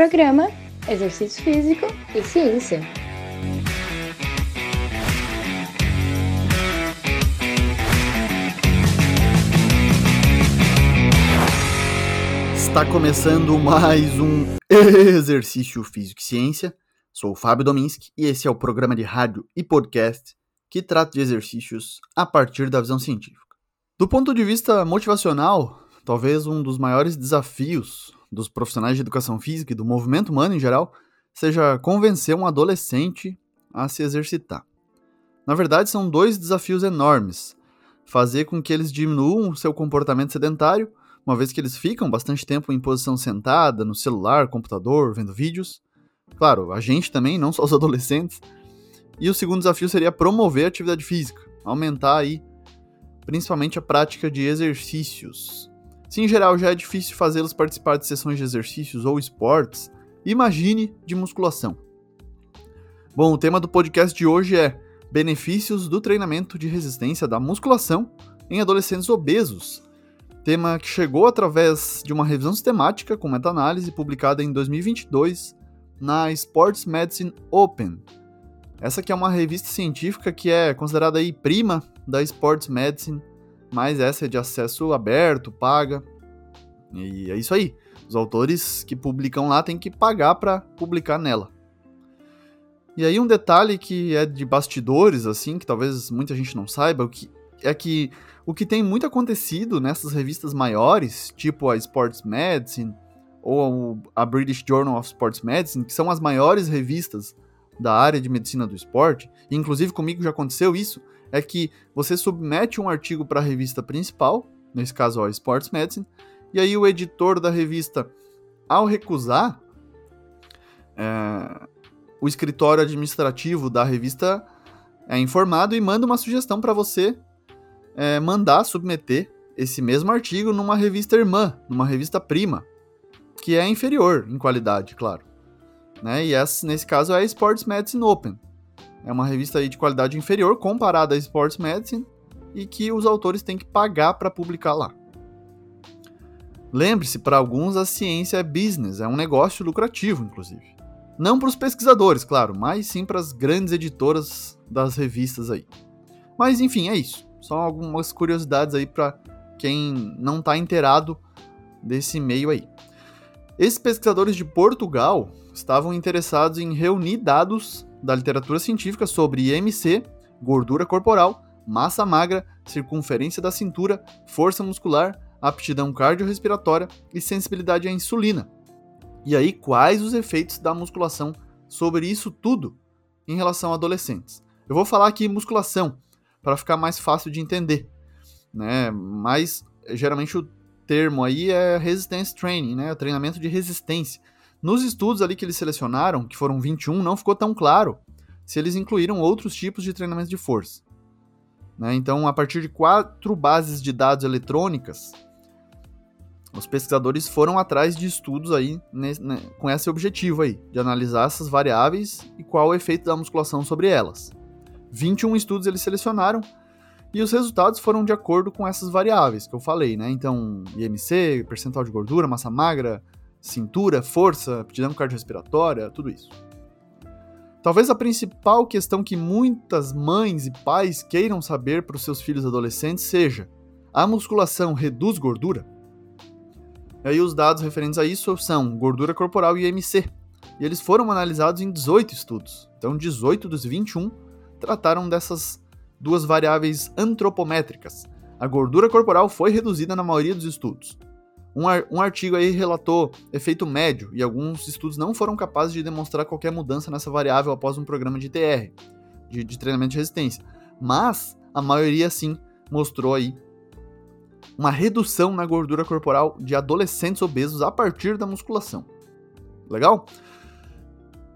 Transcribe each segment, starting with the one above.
Programa Exercício Físico e Ciência. Está começando mais um Exercício Físico e Ciência. Sou o Fábio Dominski e esse é o programa de rádio e podcast que trata de exercícios a partir da visão científica. Do ponto de vista motivacional, talvez um dos maiores desafios dos profissionais de educação física e do movimento humano em geral seja convencer um adolescente a se exercitar. Na verdade, são dois desafios enormes: fazer com que eles diminuam seu comportamento sedentário, uma vez que eles ficam bastante tempo em posição sentada, no celular, computador, vendo vídeos. Claro, a gente também, não só os adolescentes. E o segundo desafio seria promover a atividade física, aumentar aí principalmente a prática de exercícios, se em geral já é difícil fazê-los participar de sessões de exercícios ou esportes, imagine de musculação. Bom, o tema do podcast de hoje é Benefícios do treinamento de resistência da musculação em adolescentes obesos. Tema que chegou através de uma revisão sistemática com meta-análise publicada em 2022 na Sports Medicine Open. Essa que é uma revista científica que é considerada aí prima da Sports Medicine mas essa é de acesso aberto, paga. E é isso aí. Os autores que publicam lá têm que pagar para publicar nela. E aí um detalhe que é de bastidores, assim, que talvez muita gente não saiba, o que, é que o que tem muito acontecido nessas revistas maiores, tipo a Sports Medicine ou a British Journal of Sports Medicine, que são as maiores revistas da área de medicina do esporte, e inclusive comigo já aconteceu isso, é que você submete um artigo para a revista principal, nesse caso a Sports Medicine, e aí o editor da revista, ao recusar, é, o escritório administrativo da revista é informado e manda uma sugestão para você é, mandar submeter esse mesmo artigo numa revista irmã, numa revista prima, que é inferior em qualidade, claro. Né? E nesse caso é a Sports Medicine Open. É uma revista aí de qualidade inferior comparada a Sports Medicine e que os autores têm que pagar para publicar lá. Lembre-se, para alguns a ciência é business, é um negócio lucrativo, inclusive. Não para os pesquisadores, claro, mas sim para as grandes editoras das revistas aí. Mas enfim, é isso. Só algumas curiosidades aí para quem não está inteirado desse meio aí. Esses pesquisadores de Portugal estavam interessados em reunir dados da literatura científica sobre IMC, gordura corporal, massa magra, circunferência da cintura, força muscular, aptidão cardiorrespiratória e sensibilidade à insulina. E aí, quais os efeitos da musculação sobre isso tudo em relação a adolescentes? Eu vou falar aqui musculação para ficar mais fácil de entender, né? Mas geralmente o termo aí é resistance training, né? O treinamento de resistência. Nos estudos ali que eles selecionaram, que foram 21, não ficou tão claro se eles incluíram outros tipos de treinamento de força. Né? Então, a partir de quatro bases de dados eletrônicas, os pesquisadores foram atrás de estudos aí né, com esse objetivo aí, de analisar essas variáveis e qual o efeito da musculação sobre elas. 21 estudos eles selecionaram e os resultados foram de acordo com essas variáveis que eu falei, né? Então, IMC, percentual de gordura, massa magra, cintura, força, aptidão cardiorrespiratória, tudo isso. Talvez a principal questão que muitas mães e pais queiram saber para os seus filhos adolescentes seja: a musculação reduz gordura? E aí os dados referentes a isso são gordura corporal e IMC. E eles foram analisados em 18 estudos. Então 18 dos 21 trataram dessas duas variáveis antropométricas. A gordura corporal foi reduzida na maioria dos estudos. Um, ar, um artigo aí relatou efeito médio e alguns estudos não foram capazes de demonstrar qualquer mudança nessa variável após um programa de TR, de, de treinamento de resistência. Mas a maioria sim mostrou aí uma redução na gordura corporal de adolescentes obesos a partir da musculação. Legal?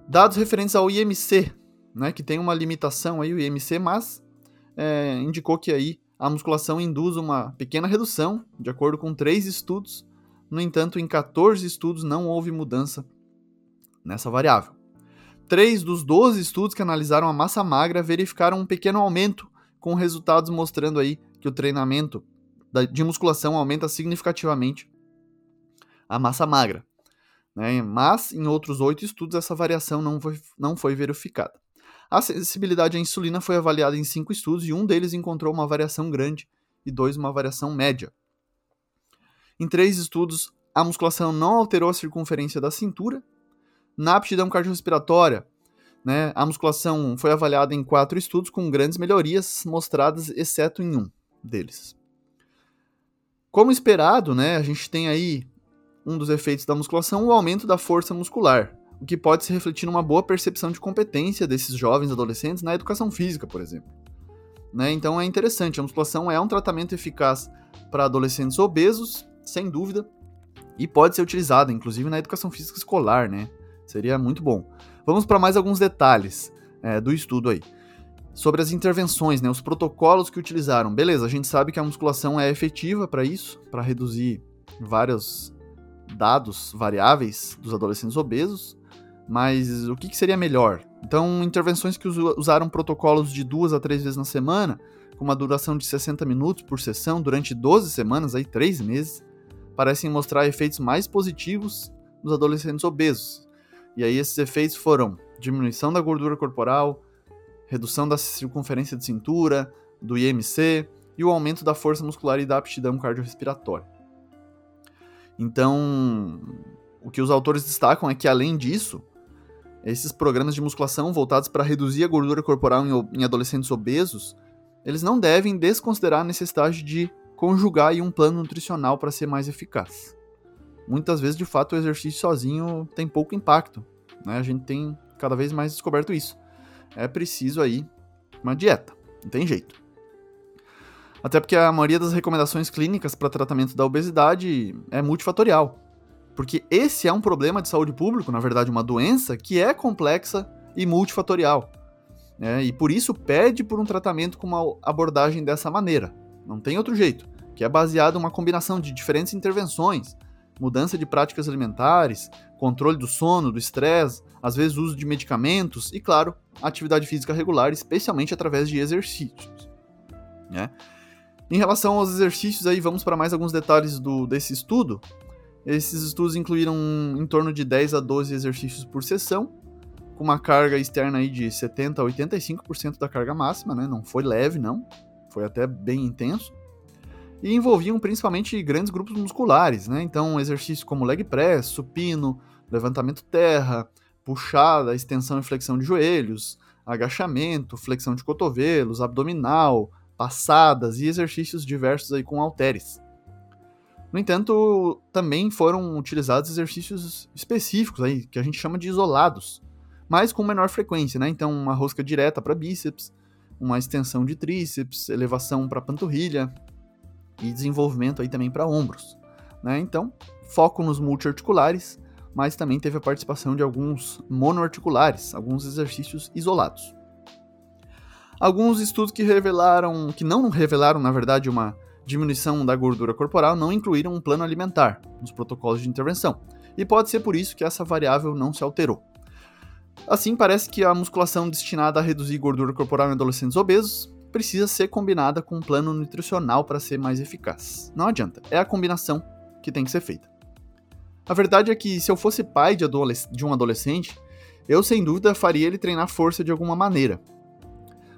Dados referentes ao IMC, né, que tem uma limitação aí o IMC, mas é, indicou que aí a musculação induz uma pequena redução, de acordo com três estudos. No entanto, em 14 estudos não houve mudança nessa variável. Três dos 12 estudos que analisaram a massa magra verificaram um pequeno aumento, com resultados mostrando aí que o treinamento de musculação aumenta significativamente a massa magra. Né? Mas em outros oito estudos essa variação não foi, não foi verificada. A sensibilidade à insulina foi avaliada em cinco estudos e um deles encontrou uma variação grande e dois uma variação média. Em três estudos, a musculação não alterou a circunferência da cintura. Na aptidão cardiorrespiratória, né, a musculação foi avaliada em quatro estudos com grandes melhorias mostradas, exceto em um deles. Como esperado, né, a gente tem aí um dos efeitos da musculação, o aumento da força muscular, o que pode se refletir numa boa percepção de competência desses jovens adolescentes na educação física, por exemplo. Né? Então é interessante, a musculação é um tratamento eficaz para adolescentes obesos, sem dúvida, e pode ser utilizada, inclusive, na educação física escolar, né? Seria muito bom. Vamos para mais alguns detalhes é, do estudo aí. Sobre as intervenções, né, os protocolos que utilizaram. Beleza, a gente sabe que a musculação é efetiva para isso, para reduzir vários dados variáveis dos adolescentes obesos, mas o que, que seria melhor? Então, intervenções que usaram protocolos de duas a três vezes na semana, com uma duração de 60 minutos por sessão durante 12 semanas, aí 3 meses, parecem mostrar efeitos mais positivos nos adolescentes obesos. E aí esses efeitos foram diminuição da gordura corporal, redução da circunferência de cintura, do IMC e o aumento da força muscular e da aptidão cardiorrespiratória. Então, o que os autores destacam é que além disso, esses programas de musculação voltados para reduzir a gordura corporal em, em adolescentes obesos, eles não devem desconsiderar a necessidade de conjugar um plano nutricional para ser mais eficaz. Muitas vezes, de fato, o exercício sozinho tem pouco impacto. Né? A gente tem cada vez mais descoberto isso. É preciso aí uma dieta, não tem jeito. Até porque a maioria das recomendações clínicas para tratamento da obesidade é multifatorial. Porque esse é um problema de saúde pública, na verdade, uma doença que é complexa e multifatorial. Né? E por isso pede por um tratamento com uma abordagem dessa maneira. Não tem outro jeito. Que é baseado em uma combinação de diferentes intervenções, mudança de práticas alimentares, controle do sono, do estresse, às vezes uso de medicamentos e, claro, atividade física regular, especialmente através de exercícios. Né? Em relação aos exercícios, aí vamos para mais alguns detalhes do, desse estudo. Esses estudos incluíram em torno de 10 a 12 exercícios por sessão, com uma carga externa aí de 70 a 85% da carga máxima, né? Não foi leve, não. Foi até bem intenso. E envolviam principalmente grandes grupos musculares, né? Então, exercícios como leg press, supino, levantamento terra, puxada, extensão e flexão de joelhos, agachamento, flexão de cotovelos, abdominal, passadas e exercícios diversos aí com halteres. No entanto, também foram utilizados exercícios específicos aí, que a gente chama de isolados, mas com menor frequência, né? Então, uma rosca direta para bíceps, uma extensão de tríceps, elevação para panturrilha e desenvolvimento aí também para ombros, né? Então, foco nos multiarticulares, mas também teve a participação de alguns monoarticulares, alguns exercícios isolados. Alguns estudos que revelaram, que não revelaram, na verdade, uma diminuição da gordura corporal não incluíram um plano alimentar nos protocolos de intervenção, e pode ser por isso que essa variável não se alterou. Assim, parece que a musculação destinada a reduzir gordura corporal em adolescentes obesos precisa ser combinada com um plano nutricional para ser mais eficaz. Não adianta, é a combinação que tem que ser feita. A verdade é que se eu fosse pai de, de um adolescente, eu sem dúvida faria ele treinar força de alguma maneira.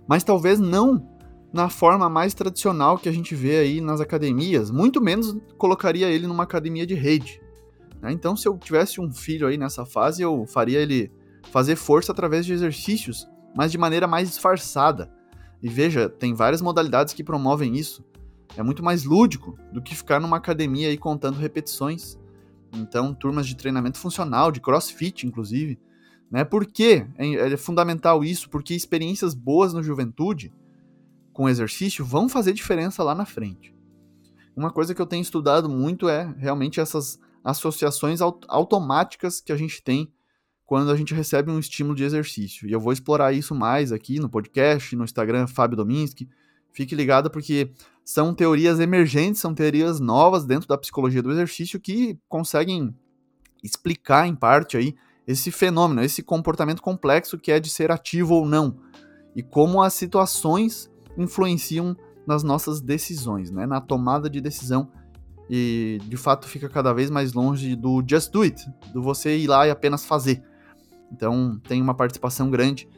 Mas talvez não na forma mais tradicional que a gente vê aí nas academias, muito menos colocaria ele numa academia de rede. Né? Então, se eu tivesse um filho aí nessa fase, eu faria ele fazer força através de exercícios, mas de maneira mais disfarçada. E veja, tem várias modalidades que promovem isso. É muito mais lúdico do que ficar numa academia aí contando repetições. Então, turmas de treinamento funcional, de crossfit, inclusive. Né? Por que é, é fundamental isso? Porque experiências boas na juventude com exercício vão fazer diferença lá na frente. Uma coisa que eu tenho estudado muito é realmente essas associações aut automáticas que a gente tem quando a gente recebe um estímulo de exercício. E eu vou explorar isso mais aqui no podcast, no Instagram, Fábio Dominski. Fique ligado porque são teorias emergentes, são teorias novas dentro da psicologia do exercício que conseguem explicar em parte aí esse fenômeno, esse comportamento complexo que é de ser ativo ou não e como as situações influenciam nas nossas decisões, né? na tomada de decisão e de fato fica cada vez mais longe do just do it, do você ir lá e apenas fazer. Então tem uma participação grande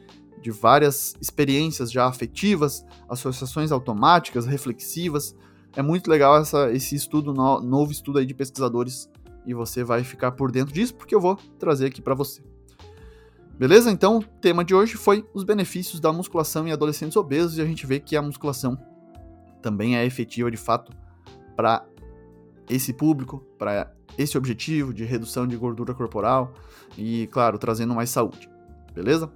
de várias experiências já afetivas, associações automáticas, reflexivas. É muito legal essa, esse estudo, no, novo estudo aí de pesquisadores, e você vai ficar por dentro disso, porque eu vou trazer aqui para você. Beleza? Então, o tema de hoje foi os benefícios da musculação em adolescentes obesos, e a gente vê que a musculação também é efetiva de fato para esse público, para esse objetivo de redução de gordura corporal e, claro, trazendo mais saúde. Beleza?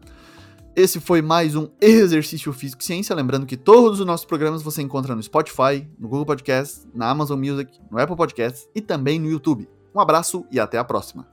Esse foi mais um Exercício Físico Ciência. Lembrando que todos os nossos programas você encontra no Spotify, no Google Podcasts, na Amazon Music, no Apple Podcasts e também no YouTube. Um abraço e até a próxima.